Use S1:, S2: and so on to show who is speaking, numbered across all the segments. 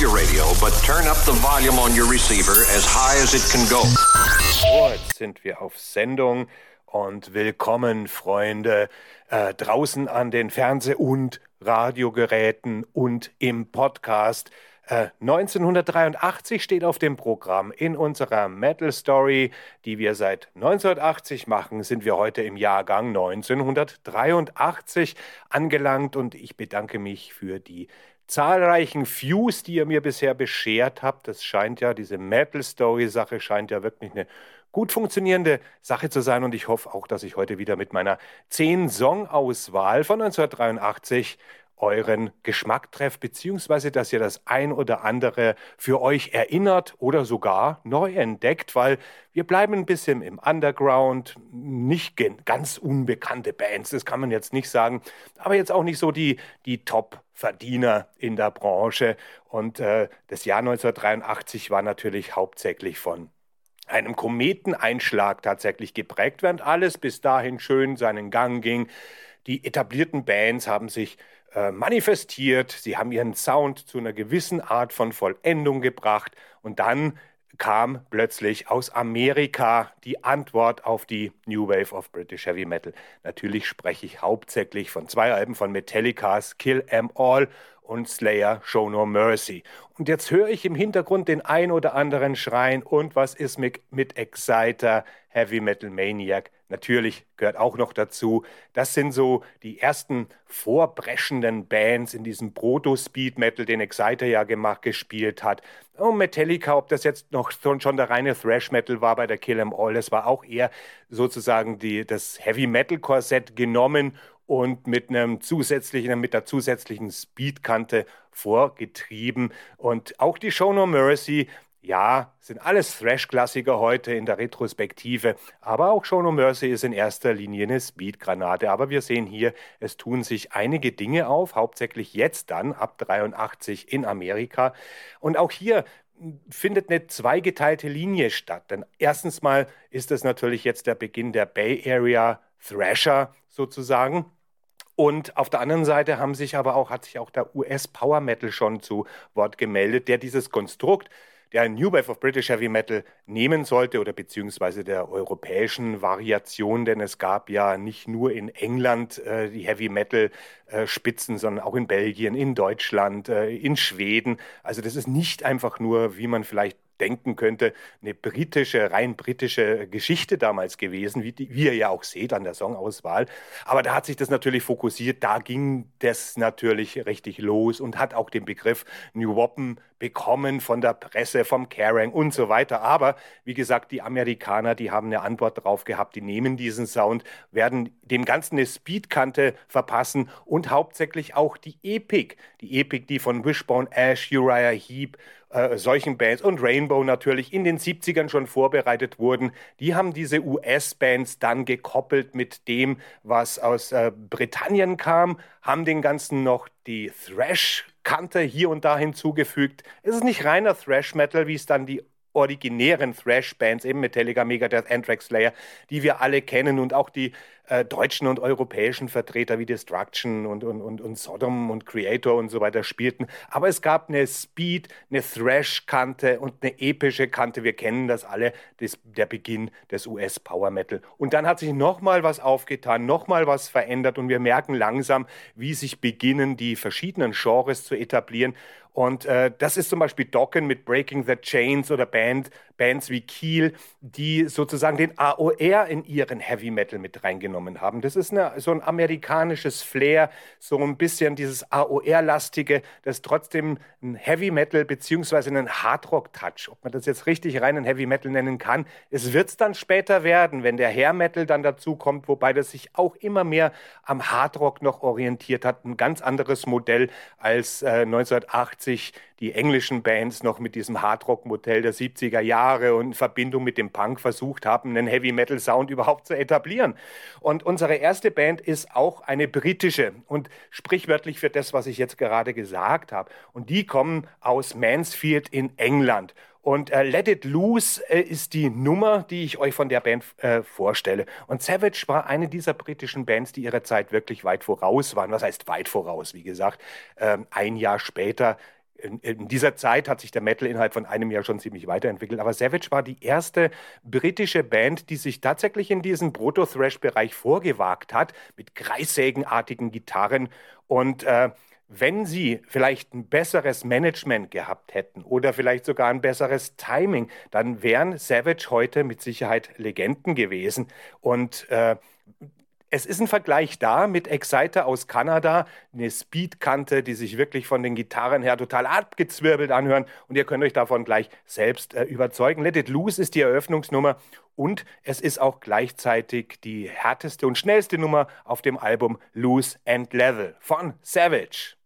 S1: your radio, but turn up the volume on your receiver as high as it can go.
S2: So, jetzt sind wir auf Sendung und willkommen, Freunde, äh, draußen an den Fernseh- und Radiogeräten und im Podcast. 1983 äh, steht auf dem Programm. In unserer Metal Story, die wir seit 1980 machen, sind wir heute im Jahrgang 1983 angelangt und ich bedanke mich für die zahlreichen Views, die ihr mir bisher beschert habt. Das scheint ja, diese Metal Story Sache scheint ja wirklich eine gut funktionierende Sache zu sein und ich hoffe auch, dass ich heute wieder mit meiner 10-Song-Auswahl von 1983 euren Geschmack trefft, beziehungsweise dass ihr das ein oder andere für euch erinnert oder sogar neu entdeckt, weil wir bleiben ein bisschen im Underground, nicht ganz unbekannte Bands, das kann man jetzt nicht sagen, aber jetzt auch nicht so die, die Top-Verdiener in der Branche. Und äh, das Jahr 1983 war natürlich hauptsächlich von einem Kometeneinschlag tatsächlich geprägt, während alles bis dahin schön seinen Gang ging. Die etablierten Bands haben sich äh, manifestiert, sie haben ihren Sound zu einer gewissen Art von Vollendung gebracht und dann kam plötzlich aus Amerika die Antwort auf die New Wave of British Heavy Metal. Natürlich spreche ich hauptsächlich von zwei Alben von Metallicas Kill Em All und Slayer Show No Mercy. Und jetzt höre ich im Hintergrund den ein oder anderen schreien und was ist mit, mit Exciter, Heavy Metal Maniac? Natürlich gehört auch noch dazu. Das sind so die ersten vorpreschenden Bands in diesem Proto-Speed Metal, den Exciter ja gemacht, gespielt hat. Und Metallica, ob das jetzt noch schon der reine Thrash Metal war bei der Kill 'Em All, das war auch eher sozusagen die, das Heavy Metal Korsett genommen und mit einem zusätzlichen, mit der zusätzlichen Speedkante vorgetrieben. Und auch die Show No Mercy, ja, sind alles Thrash-Klassiker heute in der Retrospektive, aber auch Show No Mercy ist in erster Linie eine Speedgranate. Aber wir sehen hier, es tun sich einige Dinge auf, hauptsächlich jetzt dann ab 83 in Amerika. Und auch hier findet eine zweigeteilte Linie statt. Denn erstens mal ist es natürlich jetzt der Beginn der Bay Area Thrasher sozusagen. Und auf der anderen Seite haben sich aber auch, hat sich auch der US Power Metal schon zu Wort gemeldet, der dieses Konstrukt der New Wave of British Heavy Metal nehmen sollte oder beziehungsweise der europäischen Variation, denn es gab ja nicht nur in England äh, die Heavy Metal äh, Spitzen, sondern auch in Belgien, in Deutschland, äh, in Schweden. Also das ist nicht einfach nur, wie man vielleicht denken könnte, eine britische, rein britische Geschichte damals gewesen, wie, die, wie ihr ja auch seht an der Songauswahl. Aber da hat sich das natürlich fokussiert, da ging das natürlich richtig los und hat auch den Begriff New Wappen bekommen von der Presse, vom Kerrang und so weiter. Aber wie gesagt, die Amerikaner, die haben eine Antwort drauf gehabt, die nehmen diesen Sound, werden dem Ganzen eine Speedkante verpassen und hauptsächlich auch die Epic. Die Epic, die von Wishbone Ash, Uriah Heep, äh, solchen Bands und Rainbow natürlich in den 70ern schon vorbereitet wurden. Die haben diese US-Bands dann gekoppelt mit dem, was aus äh, Britannien kam, haben den Ganzen noch die Thrash-Kante hier und da hinzugefügt. Es ist nicht reiner Thrash-Metal, wie es dann die originären Thrash-Bands, eben Metallica, Megadeth, Anthrax, Slayer, die wir alle kennen und auch die äh, deutschen und europäischen Vertreter wie Destruction und, und, und, und Sodom und Creator und so weiter spielten. Aber es gab eine Speed, eine Thrash-Kante und eine epische Kante. Wir kennen das alle, das, der Beginn des US-Power Metal. Und dann hat sich nochmal was aufgetan, nochmal was verändert und wir merken langsam, wie sich beginnen, die verschiedenen Genres zu etablieren. Und äh, das ist zum Beispiel Dokken mit Breaking the Chains oder Band, Bands wie Kiel, die sozusagen den AOR in ihren Heavy Metal mit reingenommen haben. Das ist eine, so ein amerikanisches Flair, so ein bisschen dieses AOR-lastige, das trotzdem ein Heavy Metal beziehungsweise einen Hardrock-Touch, ob man das jetzt richtig reinen Heavy Metal nennen kann. Es wird es dann später werden, wenn der Hair Metal dann dazu kommt, wobei das sich auch immer mehr am Hardrock noch orientiert hat. Ein ganz anderes Modell als äh, 1980 80 die englischen Bands noch mit diesem Hardrock-Modell der 70er Jahre und in Verbindung mit dem Punk versucht haben, einen Heavy-Metal-Sound überhaupt zu etablieren. Und unsere erste Band ist auch eine britische und sprichwörtlich für das, was ich jetzt gerade gesagt habe. Und die kommen aus Mansfield in England. Und äh, Let It Loose äh, ist die Nummer, die ich euch von der Band äh, vorstelle. Und Savage war eine dieser britischen Bands, die ihrer Zeit wirklich weit voraus waren. Was heißt weit voraus? Wie gesagt, ähm, ein Jahr später in, in, dieser Zeit hat sich der Metal innerhalb von einem Jahr schon ziemlich weiterentwickelt. Aber Savage war die erste britische Band, die sich tatsächlich in diesen Proto-Thrash-Bereich vorgewagt hat, mit kreissägenartigen Gitarren. Und äh, wenn sie vielleicht ein besseres Management gehabt hätten oder vielleicht sogar ein besseres Timing, dann wären Savage heute mit Sicherheit Legenden gewesen. Und äh, es ist ein Vergleich da mit Exciter aus Kanada, eine Speedkante, die sich wirklich von den Gitarren her total abgezwirbelt anhören und ihr könnt euch davon gleich selbst äh, überzeugen. Let It Loose ist die Eröffnungsnummer und es ist auch gleichzeitig die härteste und schnellste Nummer auf dem Album Loose and Level von Savage.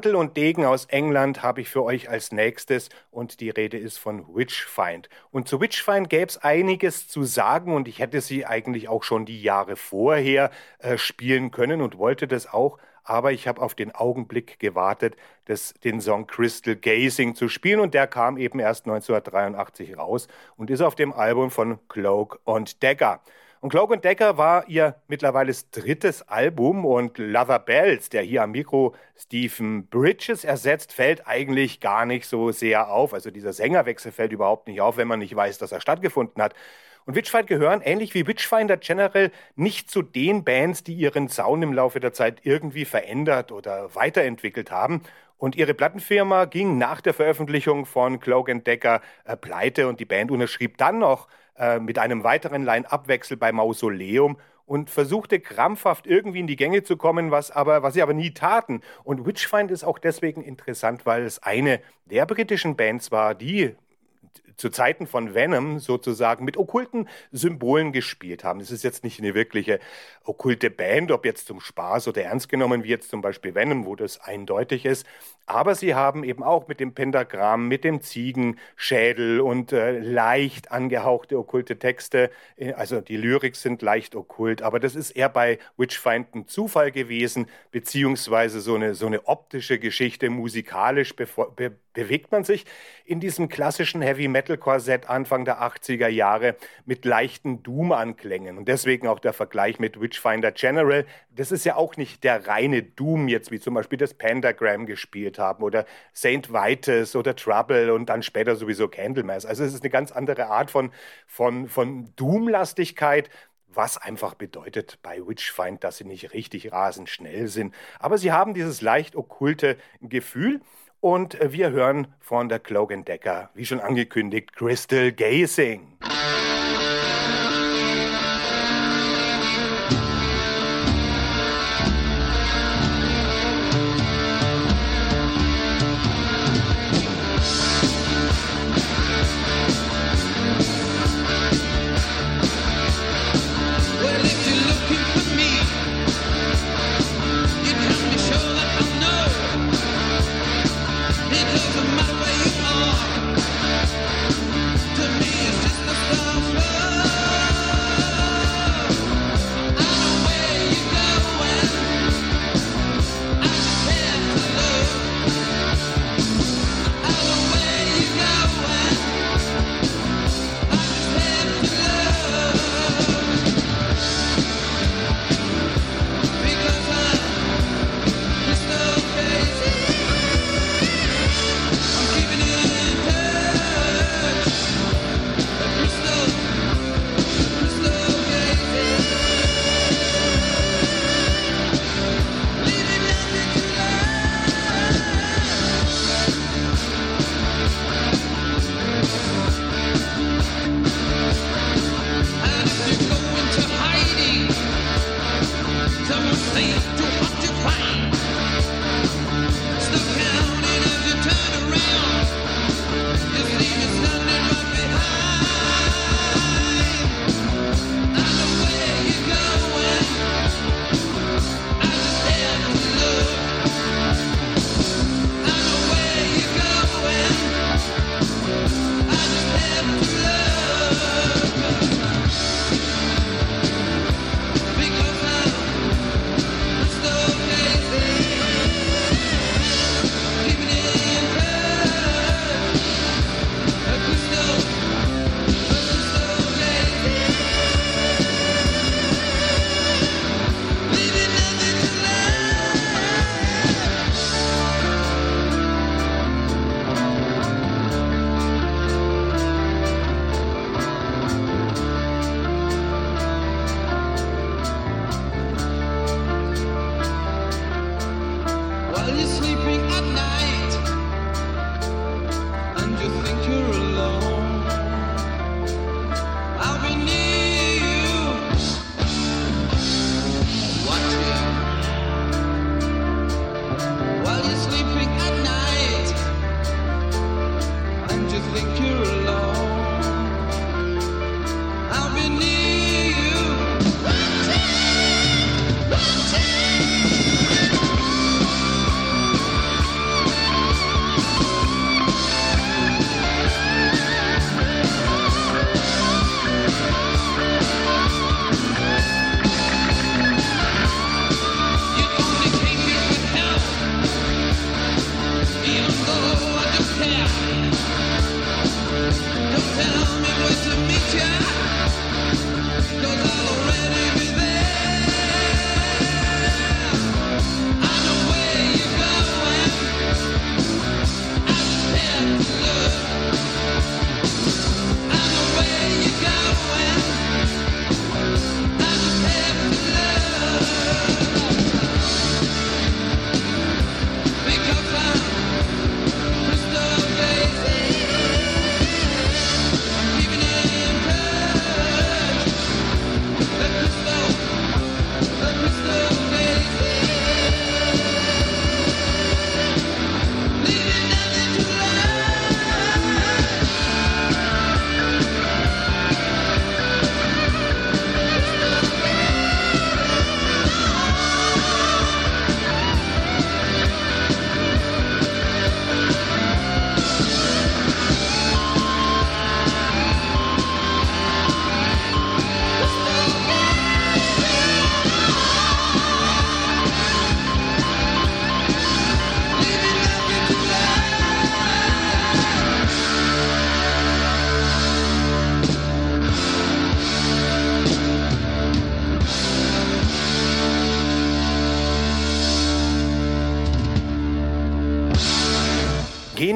S2: Mantel und Degen aus England habe ich für euch als nächstes und die Rede ist von Witchfind. Und zu Witchfind gäbe es einiges zu sagen und ich hätte sie eigentlich auch schon die Jahre vorher äh, spielen können und wollte das auch, aber ich habe auf den Augenblick gewartet, das, den Song Crystal Gazing zu spielen und der kam eben erst 1983 raus und ist auf dem Album von Cloak und Dagger. Und Cloak und Decker war ihr mittlerweile drittes Album und Lover Bells, der hier am Mikro Stephen Bridges ersetzt, fällt eigentlich gar nicht so sehr auf. Also dieser Sängerwechsel fällt überhaupt nicht auf, wenn man nicht weiß, dass er stattgefunden hat. Und Witchfind gehören, ähnlich wie Witchfinder General, nicht zu den Bands, die ihren Sound im Laufe der Zeit irgendwie verändert oder weiterentwickelt haben. Und ihre Plattenfirma ging nach der Veröffentlichung von Cloak Decker äh, pleite und die Band unterschrieb dann noch äh, mit einem weiteren Line-Up-Wechsel bei Mausoleum und versuchte krampfhaft irgendwie in die Gänge zu kommen, was, aber, was sie aber nie taten. Und Witchfind ist auch deswegen interessant, weil es eine der britischen Bands war, die zu Zeiten von Venom sozusagen mit okkulten Symbolen gespielt haben. Es ist jetzt nicht eine wirkliche okkulte Band, ob jetzt zum Spaß oder ernst genommen, wie jetzt zum Beispiel Venom, wo das eindeutig ist. Aber sie haben eben auch mit dem Pentagramm, mit dem Ziegenschädel und äh, leicht angehauchte okkulte Texte. Äh, also die Lyrik sind leicht okkult, aber das ist eher bei Witchfind ein Zufall gewesen, beziehungsweise so eine, so eine optische Geschichte, musikalisch be bewegt man sich in diesem klassischen Heavy Metal Korsett Anfang der 80er Jahre mit leichten Doom-Anklängen. Und deswegen auch der Vergleich mit Witchfinder General. Das ist ja auch nicht der reine Doom jetzt, wie zum Beispiel das Pentagram gespielt haben oder Saint Vitus oder Trouble und dann später sowieso Candlemass. Also es ist eine ganz andere Art von, von, von Doom-Lastigkeit, was einfach bedeutet bei Witchfind, dass sie nicht richtig rasend schnell sind. Aber sie haben dieses leicht okkulte Gefühl. Und wir hören von der Cloak Decker, wie schon angekündigt, Crystal Gazing.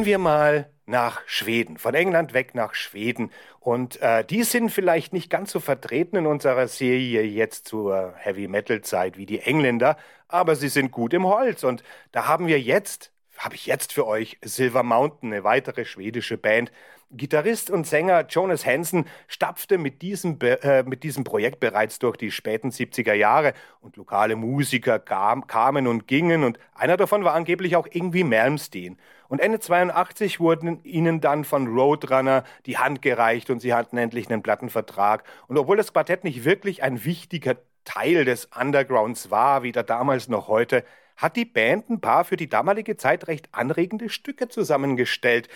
S2: Wir mal nach Schweden, von England weg nach Schweden. Und äh, die sind vielleicht nicht ganz so vertreten in unserer Serie jetzt zur Heavy Metal Zeit wie die Engländer, aber sie sind gut im Holz. Und da haben wir jetzt, habe ich jetzt für euch Silver Mountain, eine weitere schwedische Band. Gitarrist und Sänger Jonas Hansen stapfte mit diesem, äh, mit diesem Projekt bereits durch die späten 70er Jahre und lokale Musiker kam, kamen und gingen und einer davon war angeblich auch irgendwie Malmsteen. Und Ende 82 wurden ihnen dann von Roadrunner die Hand gereicht und sie hatten endlich einen Plattenvertrag. Und obwohl das Quartett nicht wirklich ein wichtiger Teil des Undergrounds war, weder damals noch heute, hat die Band ein paar für die damalige Zeit recht anregende Stücke zusammengestellt.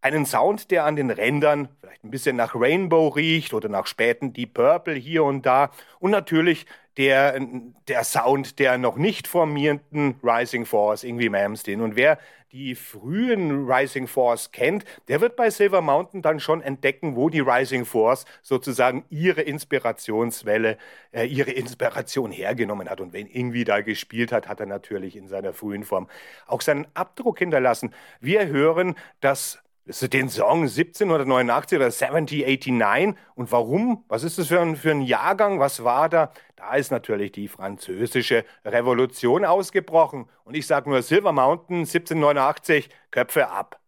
S2: Einen Sound, der an den Rändern vielleicht ein bisschen nach Rainbow riecht oder nach späten Deep Purple hier und da. Und natürlich der, der Sound der noch nicht formierenden Rising Force, irgendwie Mamstein. Und wer die frühen Rising Force kennt, der wird bei Silver Mountain dann schon entdecken, wo die Rising Force sozusagen ihre Inspirationswelle, äh, ihre Inspiration hergenommen hat. Und wenn irgendwie da gespielt hat, hat er natürlich in seiner frühen Form auch seinen Abdruck hinterlassen. Wir hören das den Song 1789 oder 1789 und warum? Was ist das für ein, für ein Jahrgang? Was war da? Da ist natürlich die französische Revolution ausgebrochen. Und ich sage nur Silver Mountain 1789, Köpfe ab.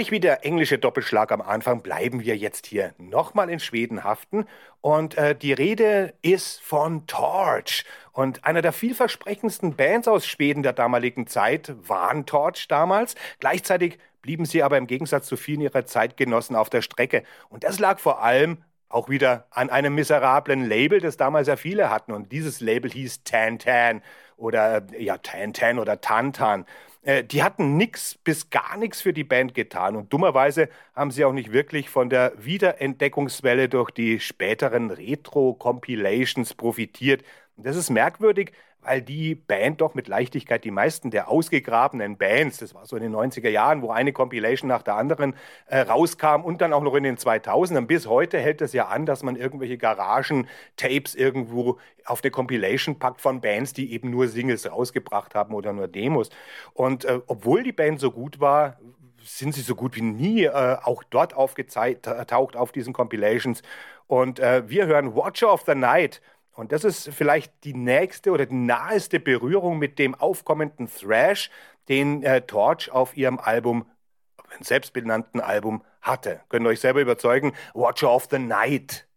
S2: Ähnlich wie der englische Doppelschlag am Anfang bleiben wir jetzt hier nochmal in Schweden haften. Und äh, die Rede ist von Torch. Und einer der vielversprechendsten Bands aus Schweden der damaligen Zeit waren Torch damals. Gleichzeitig blieben sie aber im Gegensatz zu vielen ihrer Zeitgenossen auf der Strecke. Und das lag vor allem auch wieder an einem miserablen Label, das damals ja viele hatten. Und dieses Label hieß Tan Tan oder ja Tan Tan oder Tantan. Äh, die hatten nichts bis gar nichts für die Band getan und dummerweise haben sie auch nicht wirklich von der Wiederentdeckungswelle durch die späteren Retro-Compilations profitiert. Das ist merkwürdig, weil die Band doch mit Leichtigkeit die meisten der ausgegrabenen Bands, das war so in den 90er Jahren, wo eine Compilation nach der anderen äh, rauskam und dann auch noch in den 2000ern. Bis heute hält es ja an, dass man irgendwelche Garagen-Tapes irgendwo auf eine Compilation packt von Bands, die eben nur Singles rausgebracht haben oder nur Demos. Und äh, obwohl die Band so gut war, sind sie so gut wie nie äh, auch dort aufgetaucht auf diesen Compilations. Und äh, wir hören Watcher of the Night und das ist vielleicht die nächste oder die naheste Berührung mit dem aufkommenden Thrash, den äh, Torch auf ihrem Album, selbstbenannten Album hatte. Könnt ihr euch selber überzeugen, Watcher of the Night.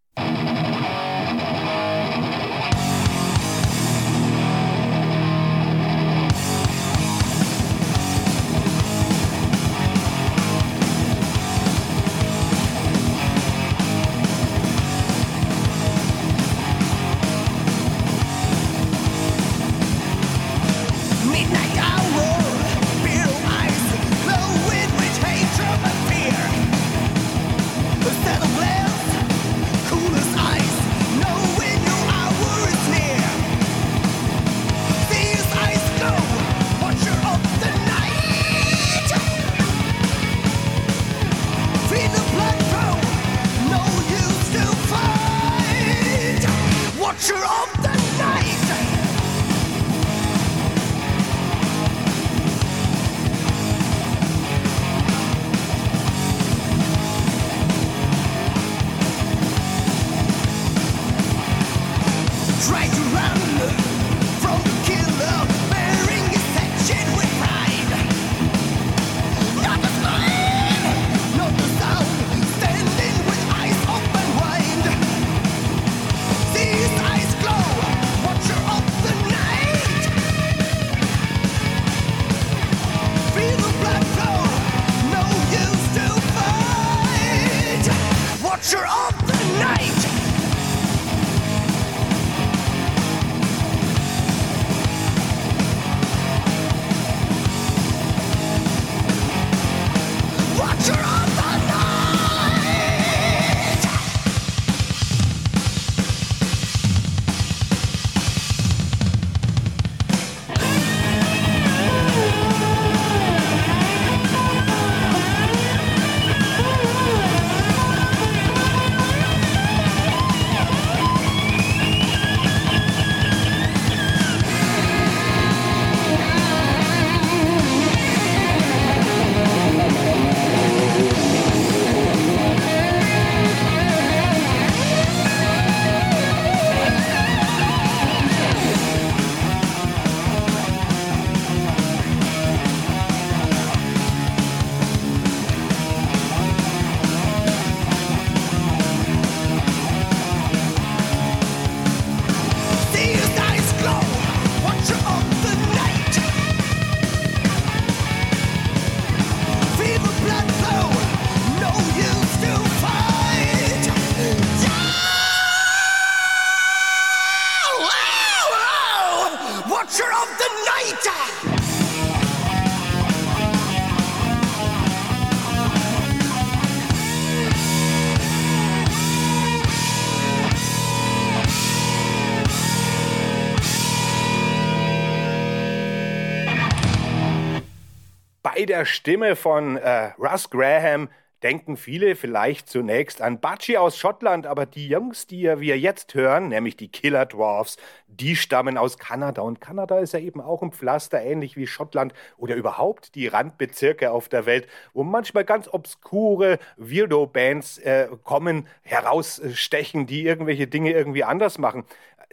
S2: Der Stimme von äh, Russ Graham denken viele vielleicht zunächst an Butchie aus Schottland, aber die Jungs, die wir jetzt hören, nämlich die Killer Dwarfs, die stammen aus Kanada. Und Kanada ist ja eben auch ein Pflaster, ähnlich wie Schottland oder überhaupt die Randbezirke auf der Welt, wo manchmal ganz obskure Weirdo-Bands äh, kommen, herausstechen, die irgendwelche Dinge irgendwie anders machen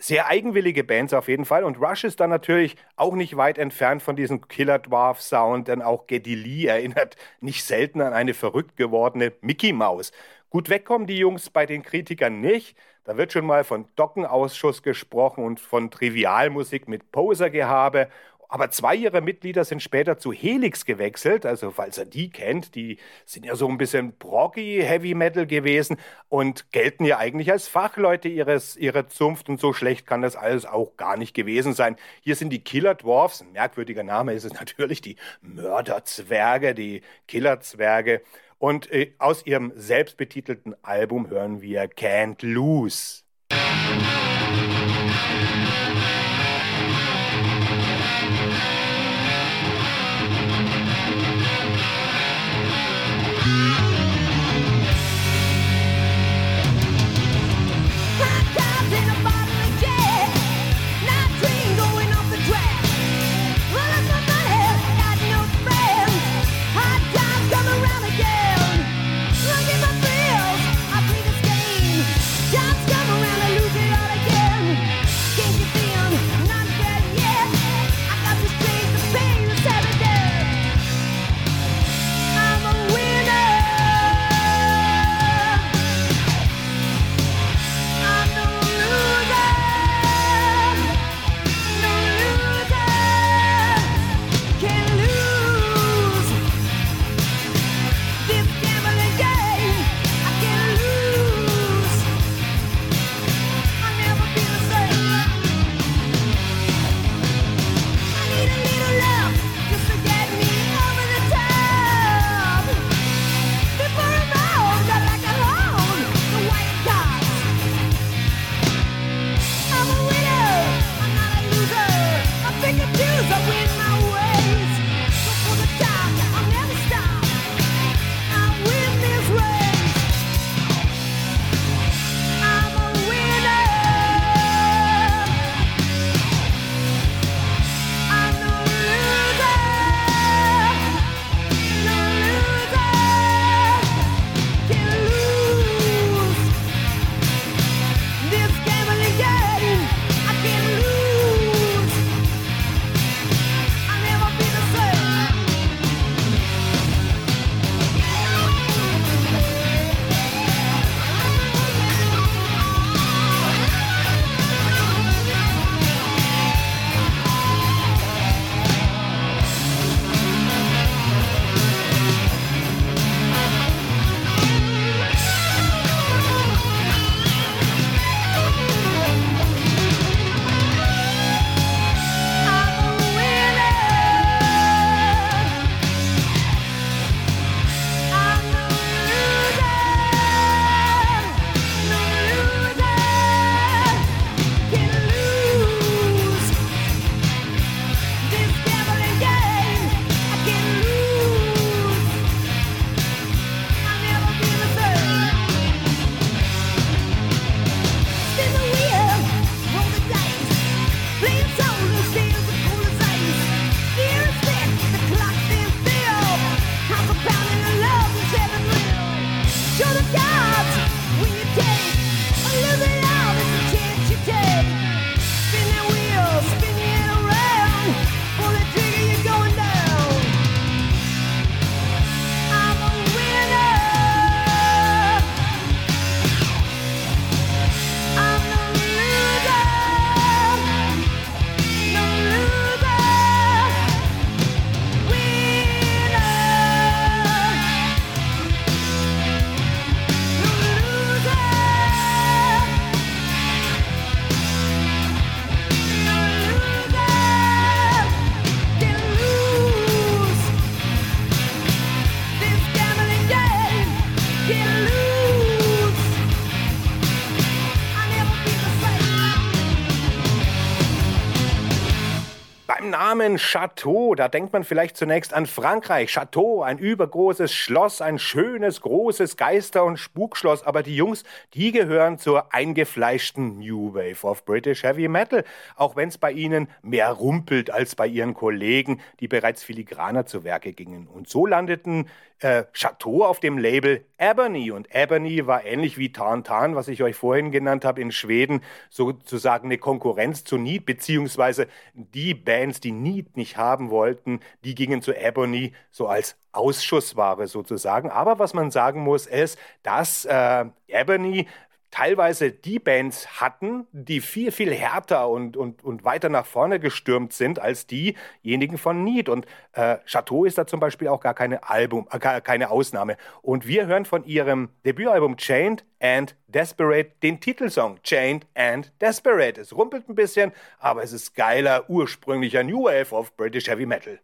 S2: sehr eigenwillige Bands auf jeden Fall. Und Rush ist dann natürlich auch nicht weit entfernt von diesem Killer Dwarf Sound, denn auch Geddy Lee erinnert nicht selten an eine verrückt gewordene Mickey Maus. Gut wegkommen die Jungs bei den Kritikern nicht. Da wird schon mal von Dockenausschuss gesprochen und von Trivialmusik mit Posergehabe aber zwei ihrer Mitglieder sind später zu Helix gewechselt, also falls er die kennt, die sind ja so ein bisschen proggy Heavy Metal gewesen und gelten ja eigentlich als Fachleute ihres, ihrer Zunft und so schlecht kann das alles auch gar nicht gewesen sein. Hier sind die Killer Dwarfs, ein merkwürdiger Name ist es natürlich, die Mörderzwerge, die Killerzwerge. Und äh, aus ihrem selbstbetitelten Album hören wir Can't Lose. Beim Namen Chateau, da denkt man vielleicht zunächst an Frankreich. Chateau, ein übergroßes Schloss, ein schönes, großes Geister- und Spukschloss. Aber die Jungs, die gehören zur eingefleischten New Wave of British Heavy Metal. Auch wenn es bei ihnen mehr rumpelt als bei ihren Kollegen, die bereits filigraner zu Werke gingen. Und so landeten äh, Chateau auf dem Label Ebony. Und Ebony war ähnlich wie Tarntan, was ich euch vorhin genannt habe, in Schweden sozusagen eine Konkurrenz zu Need, beziehungsweise die Bands, die Need nicht haben wollten, die gingen zu Ebony so als Ausschussware sozusagen. Aber was man sagen muss, ist, dass äh, Ebony teilweise die Bands hatten, die viel, viel härter und, und, und weiter nach vorne gestürmt sind als diejenigen von Need. Und äh, Chateau ist da zum Beispiel auch gar keine, Album, äh, keine Ausnahme. Und wir hören von ihrem Debütalbum Chained and Desperate den Titelsong Chained and Desperate. Es rumpelt ein bisschen, aber es ist geiler, ursprünglicher New Wave of British Heavy Metal.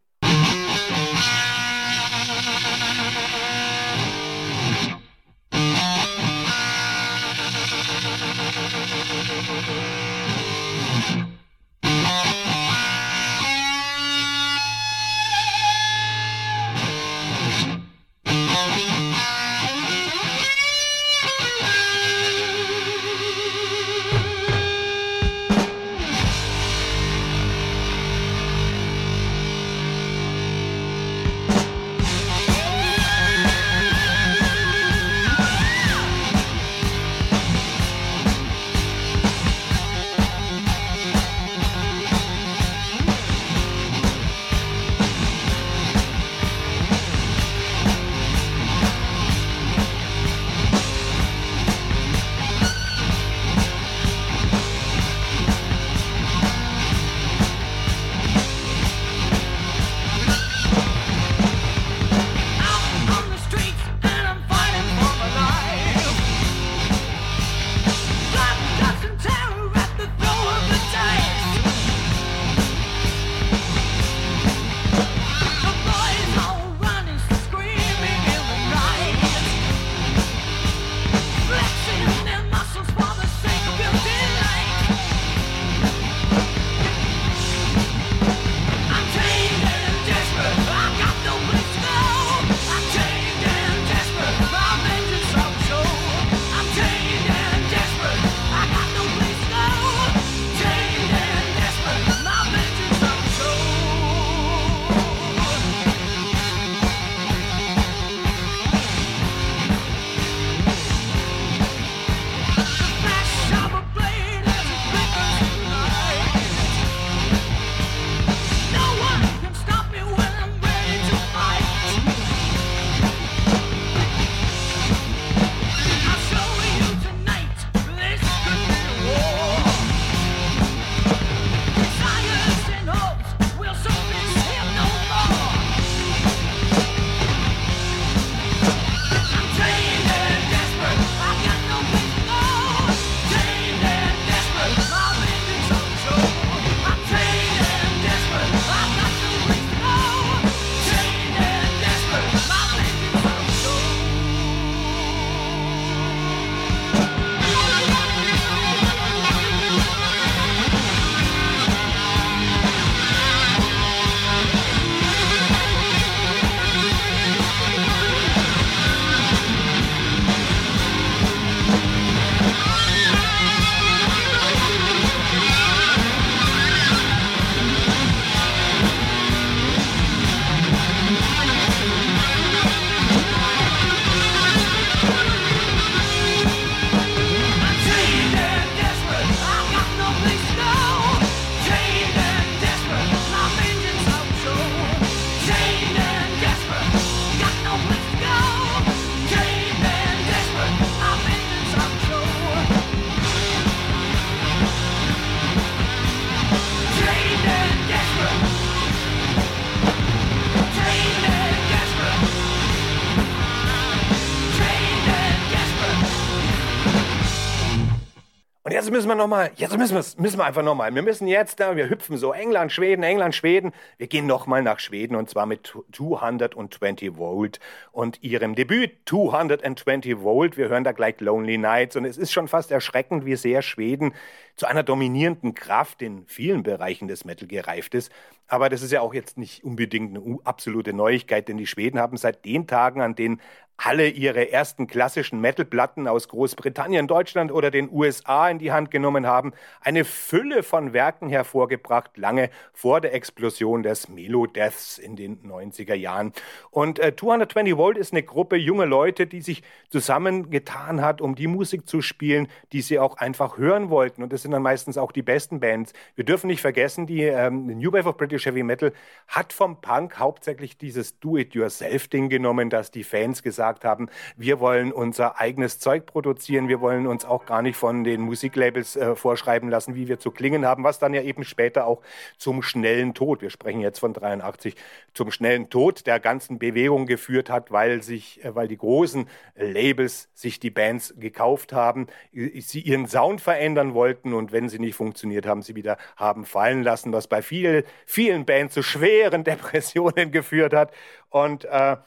S2: Müssen wir nochmal, jetzt müssen wir, müssen wir einfach nochmal. Wir müssen jetzt, wir hüpfen so England, Schweden, England, Schweden. Wir gehen nochmal nach Schweden und zwar mit 220 Volt und ihrem Debüt 220 Volt. Wir hören da gleich Lonely Nights und es ist schon fast erschreckend, wie sehr Schweden zu einer dominierenden Kraft in vielen Bereichen des Metal gereift ist. Aber das ist ja auch jetzt nicht unbedingt eine absolute Neuigkeit, denn die Schweden haben seit den Tagen, an denen alle ihre ersten klassischen Metalplatten aus Großbritannien, Deutschland oder den USA in die Hand genommen haben, eine Fülle von Werken hervorgebracht, lange vor der Explosion des Melo-Deaths in den 90er Jahren. Und äh, 220 Volt ist eine Gruppe junge Leute, die sich zusammengetan hat, um die Musik zu spielen, die sie auch einfach hören wollten. Und das sind dann meistens auch die besten Bands. Wir dürfen nicht vergessen, die ähm, New Wave of British Heavy Metal hat vom Punk hauptsächlich dieses Do-it-yourself-Ding genommen, dass die Fans gesagt gesagt haben, wir wollen unser eigenes Zeug produzieren, wir wollen uns auch gar nicht von den Musiklabels äh, vorschreiben lassen, wie wir zu klingen haben, was dann ja eben später auch zum schnellen Tod, wir sprechen jetzt von 83, zum schnellen Tod der ganzen Bewegung geführt hat, weil sich, äh, weil die großen Labels sich die Bands gekauft haben, sie ihren Sound verändern wollten und wenn sie nicht funktioniert haben, sie wieder haben fallen lassen, was bei viel, vielen Bands zu schweren Depressionen geführt hat. Und äh,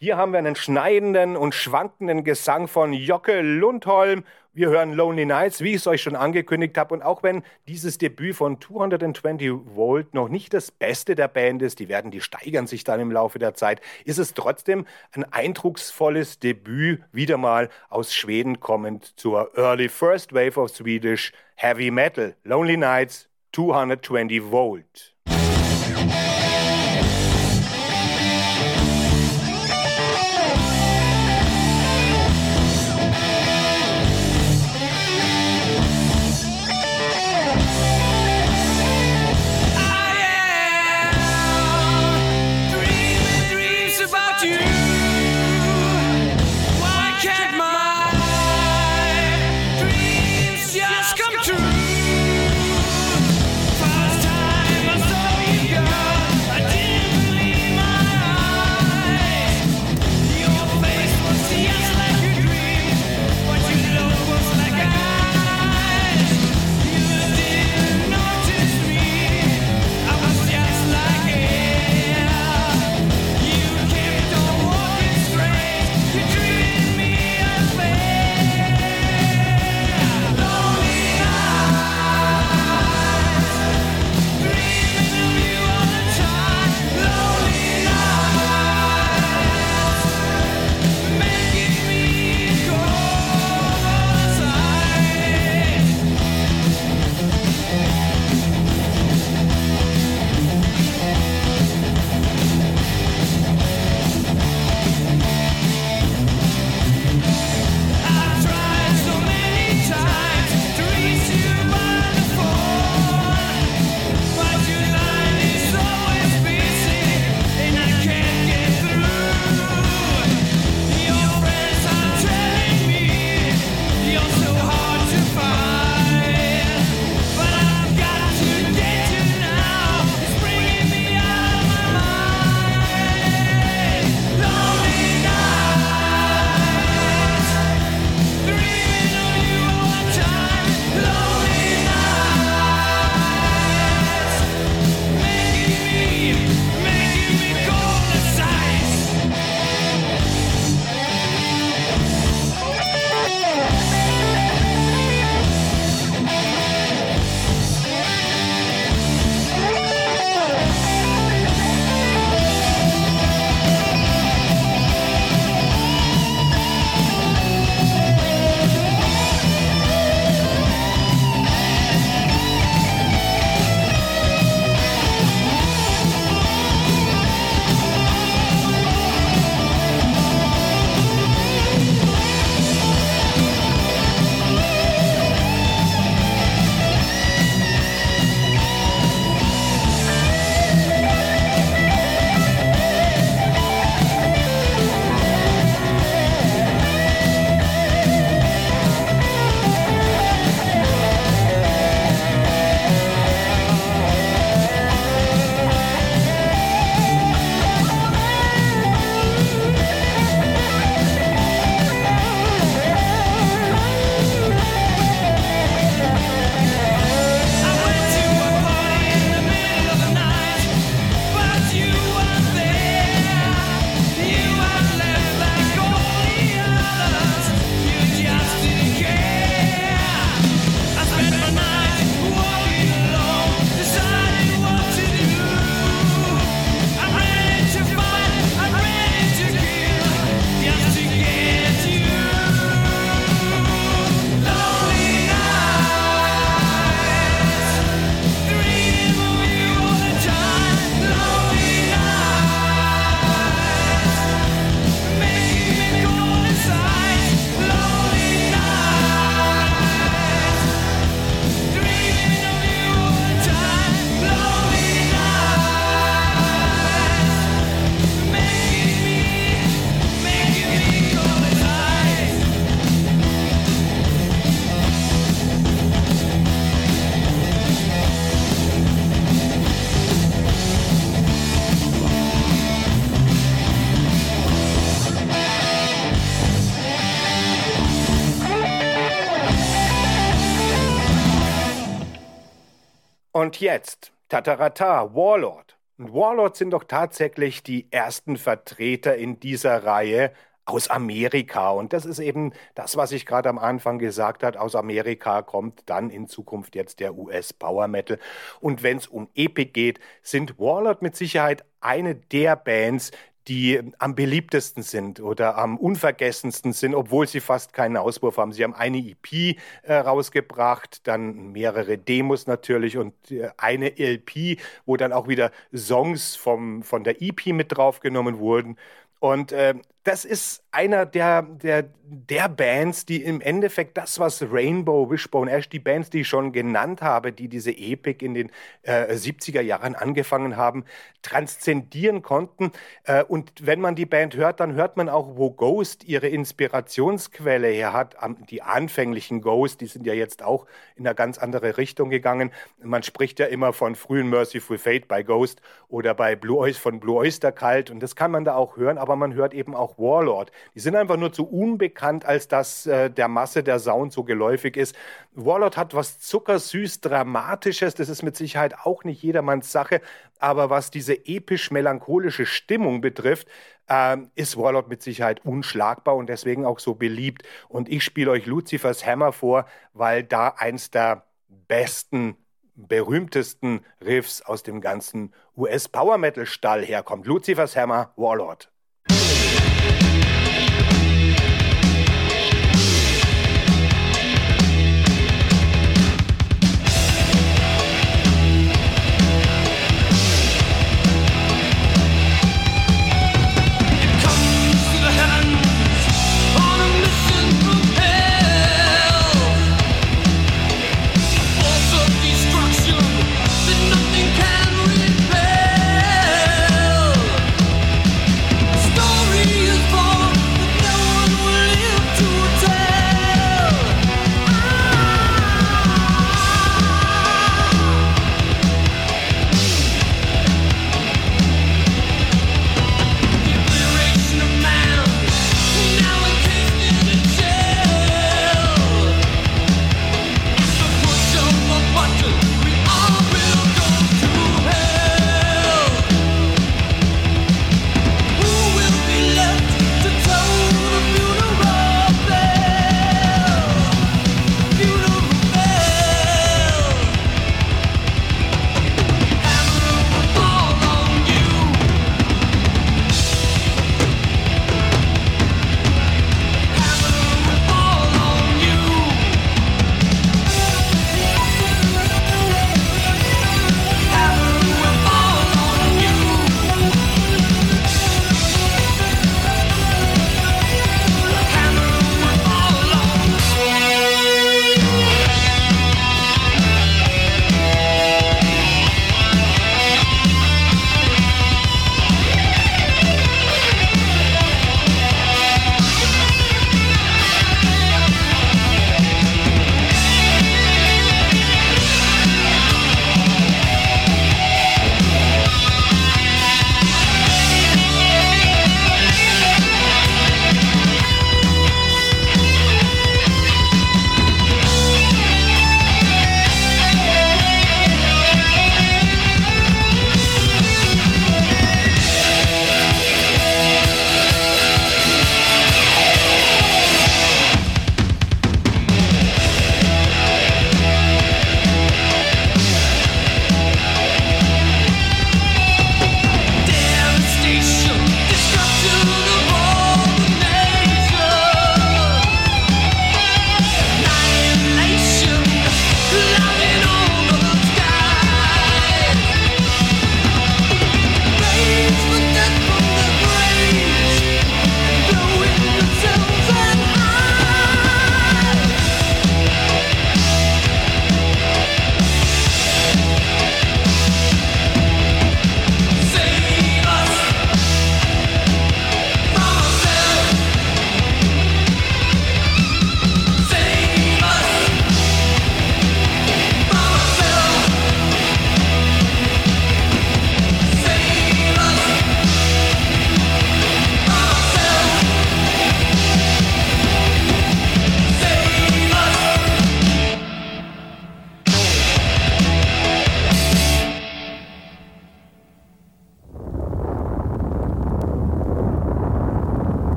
S2: hier haben wir einen schneidenden und schwankenden Gesang von Jocke Lundholm. Wir hören Lonely Nights, wie ich es euch schon angekündigt habe. Und auch wenn dieses Debüt von 220 Volt noch nicht das Beste der Band ist, die werden, die steigern sich dann im Laufe der Zeit, ist es trotzdem ein eindrucksvolles Debüt, wieder mal aus Schweden kommend zur Early First Wave of Swedish Heavy Metal. Lonely Nights, 220 Volt. Und jetzt, Tatarata, Warlord. Und Warlord sind doch tatsächlich die ersten Vertreter in dieser Reihe aus Amerika. Und das ist eben das, was ich gerade am Anfang gesagt habe. Aus Amerika kommt dann in Zukunft jetzt der US Power Metal. Und wenn es um Epic geht, sind Warlord mit Sicherheit eine der Bands, die am beliebtesten sind oder am unvergessensten sind, obwohl sie fast keinen Auswurf haben. Sie haben eine EP äh, rausgebracht, dann mehrere Demos natürlich und äh, eine LP, wo dann auch wieder Songs vom, von der EP mit draufgenommen wurden. Und äh, das ist einer der, der, der Bands, die im Endeffekt das, was Rainbow, Wishbone Ash, die Bands, die ich schon genannt habe, die diese Epic in den äh, 70er Jahren angefangen haben, transzendieren konnten. Äh, und wenn man die Band hört, dann hört man auch, wo Ghost ihre Inspirationsquelle her hat. Die anfänglichen Ghost, die sind ja jetzt auch in eine ganz andere Richtung gegangen. Man spricht ja immer von frühen Merciful Fate bei Ghost oder bei Blue Oyster, von Blue Oyster Cult. Und das kann man da auch hören, aber man hört eben auch Warlord. Die sind einfach nur zu unbekannt, als dass äh, der Masse der Sound so geläufig ist. Warlord hat was zuckersüß Dramatisches, das ist mit Sicherheit auch nicht jedermanns Sache, aber was diese episch-melancholische Stimmung betrifft, äh, ist Warlord mit Sicherheit unschlagbar und deswegen auch so beliebt. Und ich spiele euch Lucifers Hammer vor, weil da eins der besten berühmtesten Riffs aus dem ganzen US-Power-Metal-Stall herkommt. Lucifers Hammer, Warlord.
S3: Story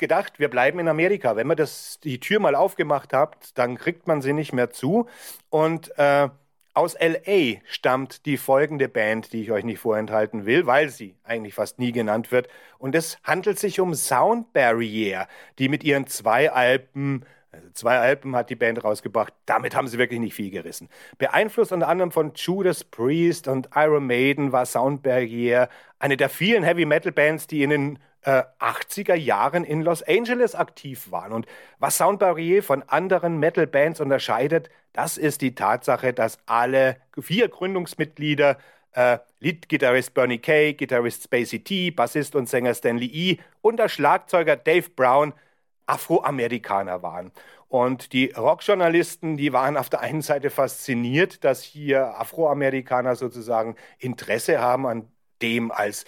S2: gedacht, wir bleiben in Amerika. Wenn man das, die Tür mal aufgemacht hat, dann kriegt man sie nicht mehr zu. Und äh, aus LA stammt die folgende Band, die ich euch nicht vorenthalten will, weil sie eigentlich fast nie genannt wird. Und es handelt sich um Sound Barrier, die mit ihren zwei Alben also zwei Alben hat die Band rausgebracht. Damit haben sie wirklich nicht viel gerissen. Beeinflusst unter anderem von Judas Priest und Iron Maiden war Sound Barrier eine der vielen Heavy Metal Bands, die in den äh, 80er Jahren in Los Angeles aktiv waren. Und was Sound Barrier von anderen Metal Bands unterscheidet, das ist die Tatsache, dass alle vier Gründungsmitglieder äh, Leadgitarrist Bernie Kay, Gitarrist Spacey T, Bassist und Sänger Stanley E. und der Schlagzeuger Dave Brown Afroamerikaner waren. Und die Rockjournalisten, die waren auf der einen Seite fasziniert, dass hier Afroamerikaner sozusagen Interesse haben an dem als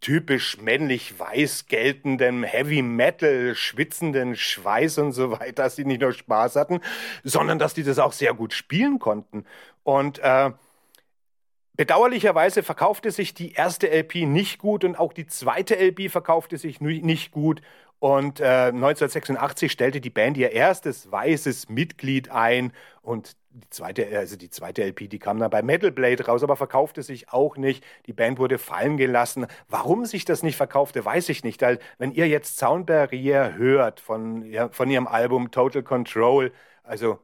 S2: typisch männlich weiß geltenden Heavy Metal, schwitzenden Schweiß und so weiter, dass sie nicht nur Spaß hatten, sondern dass die das auch sehr gut spielen konnten. Und äh, bedauerlicherweise verkaufte sich die erste LP nicht gut und auch die zweite LP verkaufte sich nicht gut. Und äh, 1986 stellte die Band ihr erstes weißes Mitglied ein und die zweite, also die zweite LP, die kam dann bei Metal Blade raus, aber verkaufte sich auch nicht. Die Band wurde fallen gelassen. Warum sich das nicht verkaufte, weiß ich nicht. Weil wenn ihr jetzt Sound Barrier hört von, ja, von ihrem Album Total Control, also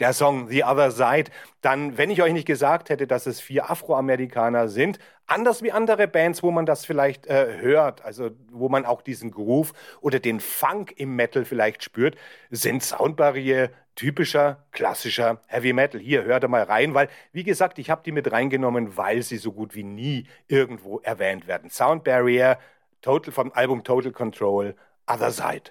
S2: der Song The Other Side, dann, wenn ich euch nicht gesagt hätte, dass es vier Afroamerikaner sind, anders wie andere Bands, wo man das vielleicht äh, hört, also wo man auch diesen Groove oder den Funk im Metal vielleicht spürt, sind Soundbarriere typischer, klassischer Heavy Metal. Hier, hört mal rein, weil, wie gesagt, ich habe die mit reingenommen, weil sie so gut wie nie irgendwo erwähnt werden. Sound Barrier, Total vom Album Total Control, Other Side.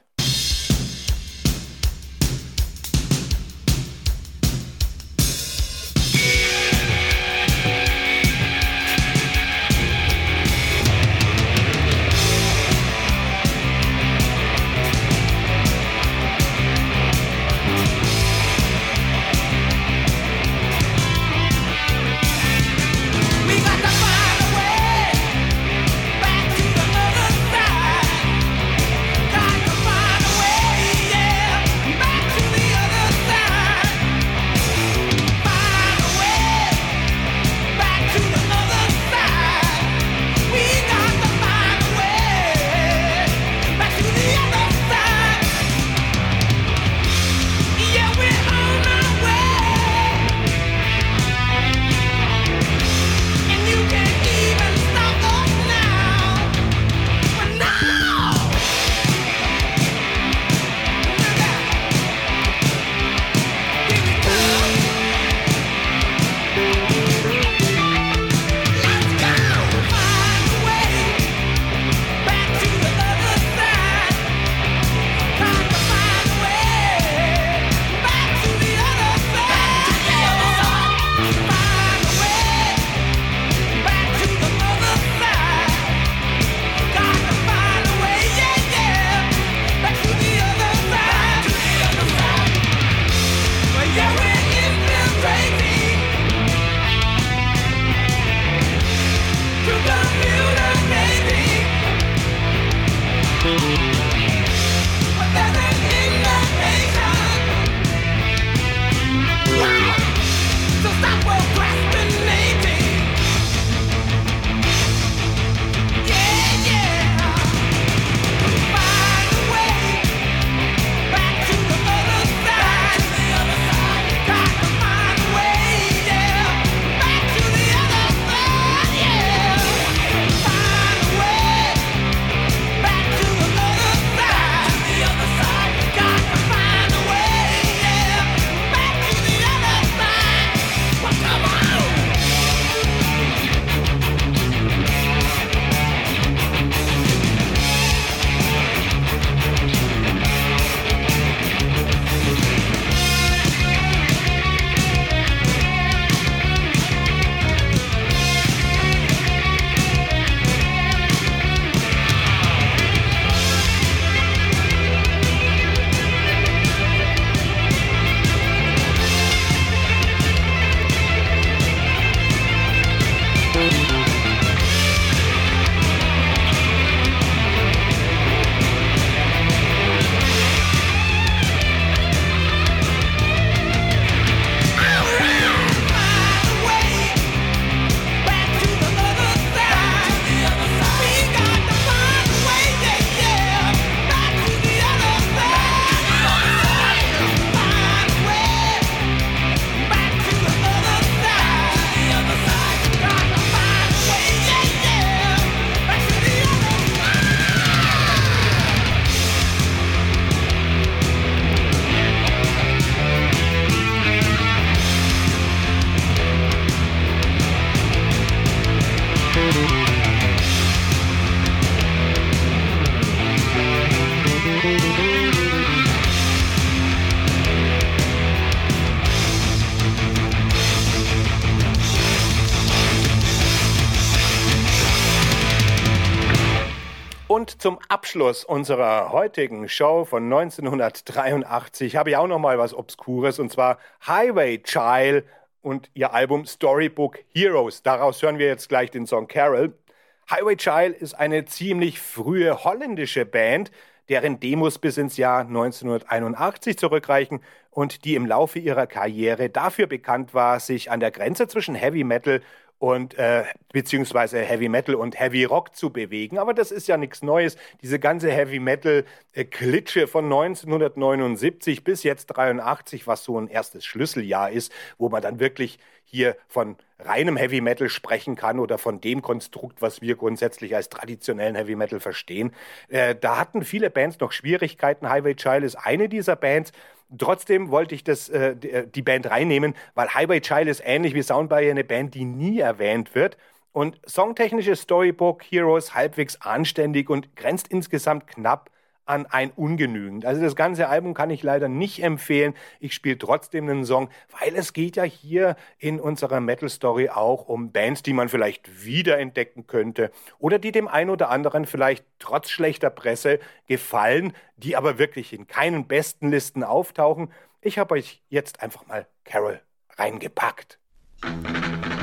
S3: Abschluss unserer heutigen Show von 1983 habe ich auch noch mal was Obskures und zwar Highway Child und ihr Album Storybook Heroes. Daraus hören wir jetzt gleich den Song Carol. Highway Child ist eine ziemlich frühe holländische Band, deren Demos bis ins Jahr 1981 zurückreichen und die im Laufe ihrer Karriere dafür bekannt war, sich an der Grenze zwischen Heavy Metal und äh, beziehungsweise Heavy Metal und Heavy Rock zu bewegen. Aber das ist ja nichts Neues. Diese ganze Heavy Metal äh, Klitsche von 1979 bis jetzt 83, was so ein erstes Schlüsseljahr ist, wo man dann wirklich hier von reinem Heavy Metal sprechen kann oder von dem Konstrukt, was wir grundsätzlich als traditionellen Heavy Metal verstehen. Äh, da hatten viele Bands noch Schwierigkeiten. Highway Child ist eine dieser Bands. Trotzdem wollte ich das, äh, äh, die Band reinnehmen, weil Highway Child ist ähnlich wie Soundbuyer eine Band, die nie erwähnt wird. Und songtechnisches Storybook Heroes halbwegs anständig und grenzt insgesamt knapp an ein Ungenügend. Also das ganze Album kann ich leider nicht empfehlen. Ich spiele trotzdem einen Song, weil es geht ja hier in unserer Metal Story auch um Bands, die man vielleicht wiederentdecken könnte oder die dem einen oder anderen vielleicht trotz schlechter Presse gefallen, die aber wirklich in keinen besten Listen auftauchen. Ich habe euch jetzt einfach mal Carol reingepackt. Musik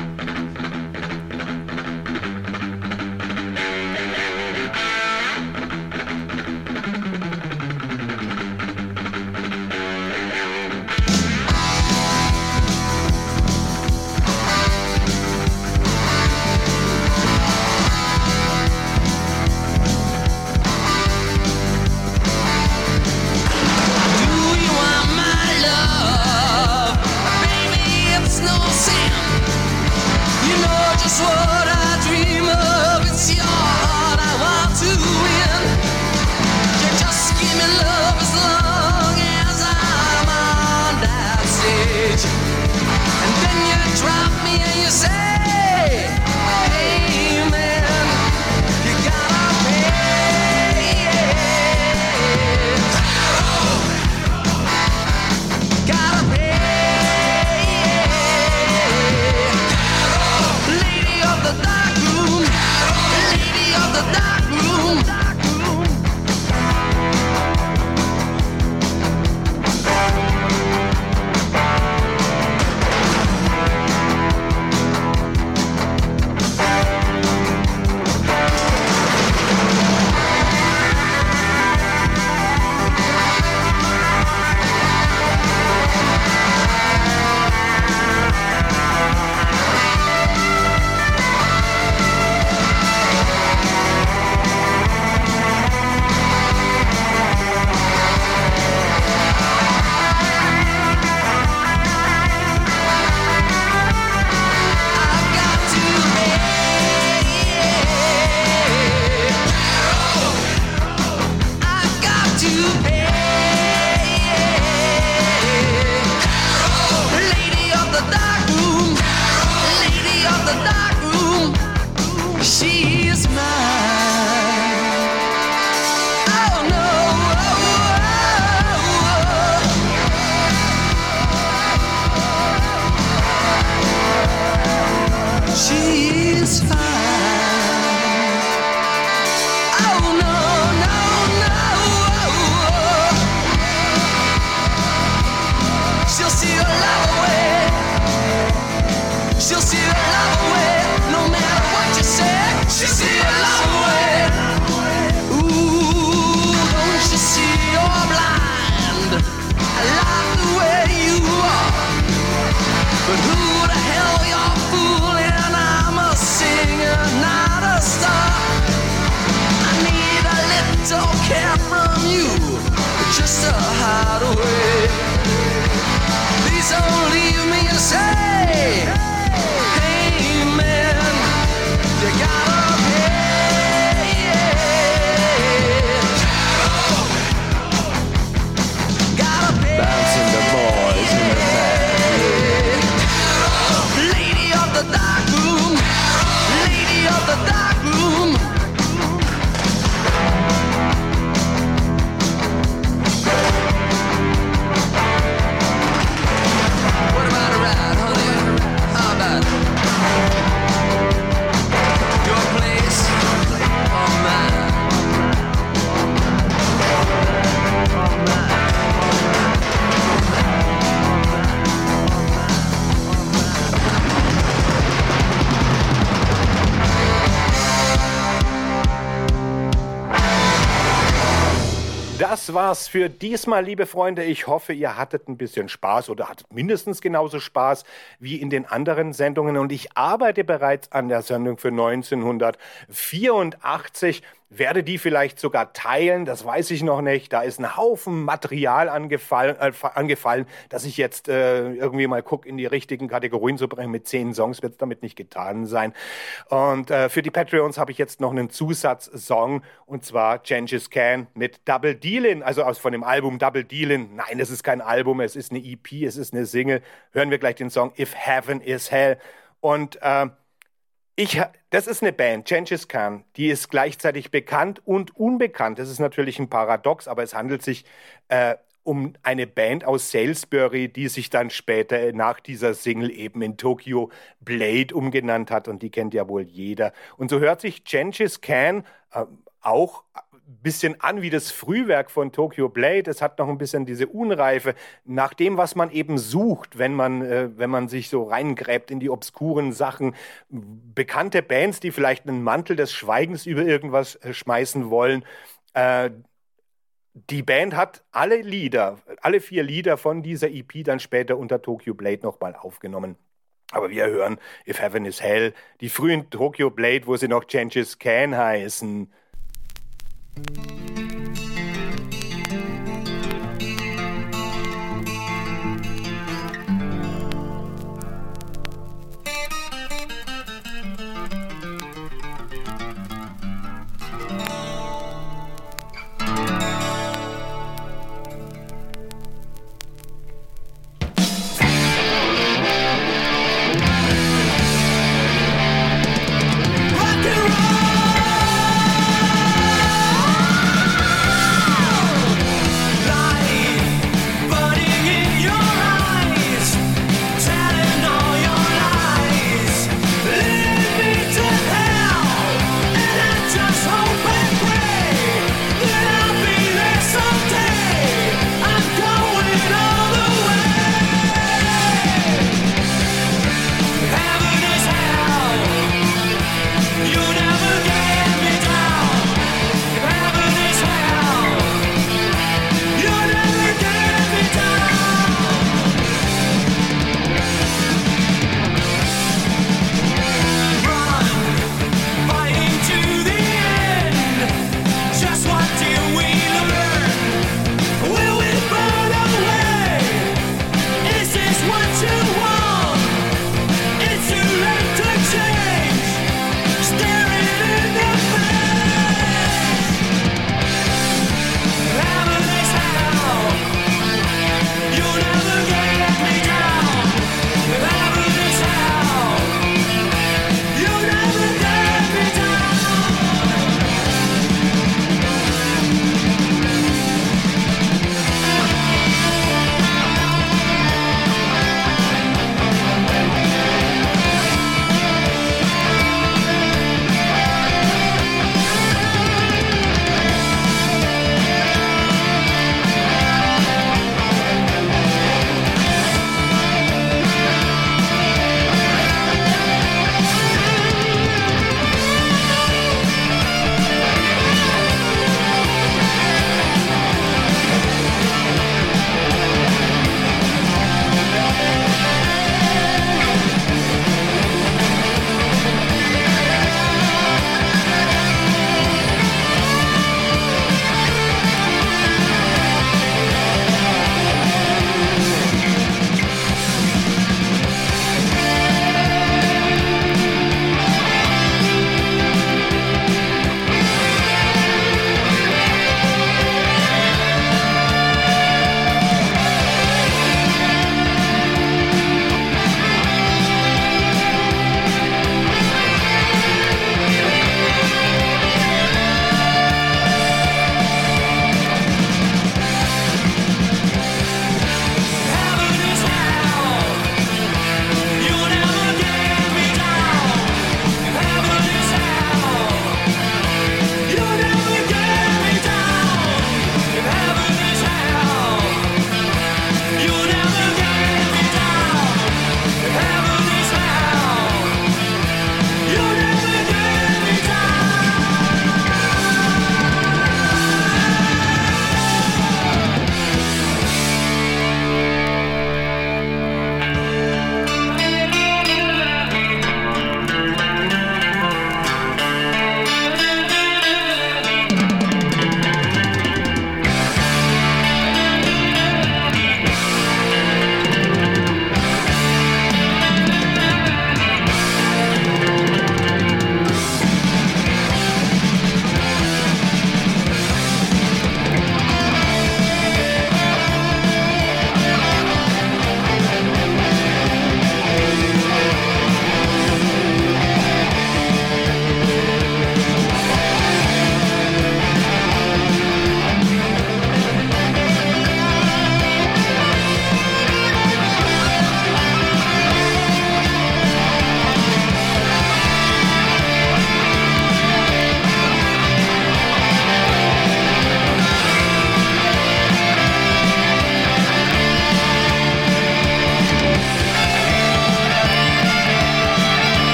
S2: Das war's für diesmal, liebe Freunde. Ich hoffe, ihr hattet ein bisschen Spaß oder hattet mindestens genauso Spaß wie in den anderen Sendungen. Und ich arbeite bereits an der Sendung für 1984 werde die vielleicht sogar teilen, das weiß ich noch nicht. Da ist ein Haufen Material angefallen, äh, angefallen dass ich jetzt äh, irgendwie mal gucke, in die richtigen Kategorien zu bringen. Mit zehn Songs wird es damit nicht getan sein. Und äh, für die Patreons habe ich jetzt noch einen Zusatzsong und zwar Gengis Khan mit Double Dealin, also aus von dem Album Double Dealin. Nein, es ist kein Album, es ist eine EP, es ist eine Single. Hören wir gleich den Song If Heaven is Hell. Und äh, ich, das ist eine Band, Gengis Khan, die ist gleichzeitig bekannt und unbekannt. Das ist natürlich ein Paradox, aber es handelt sich äh, um eine Band aus Salisbury, die sich dann später nach dieser Single eben in Tokyo Blade umgenannt hat und die kennt ja wohl jeder. Und so hört sich Gengis Khan äh, auch bisschen an wie das Frühwerk von Tokyo Blade. Es hat noch ein bisschen diese Unreife nach dem, was man eben sucht, wenn man, äh, wenn man sich so reingräbt in die obskuren Sachen. Bekannte Bands, die vielleicht einen Mantel des Schweigens über irgendwas äh, schmeißen wollen. Äh, die Band hat alle Lieder, alle vier Lieder von dieser EP dann später unter Tokyo Blade nochmal aufgenommen. Aber wir hören If Heaven is Hell, die frühen Tokyo Blade, wo sie noch Gengis Khan heißen.
S3: Rock and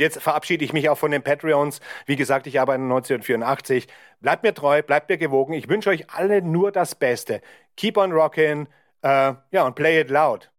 S2: und jetzt verabschiede ich mich auch von den Patreons. Wie gesagt, ich arbeite 1984. Bleibt mir treu, bleibt mir gewogen. Ich wünsche euch alle nur das Beste. Keep on rocking. Uh, ja, und play it loud.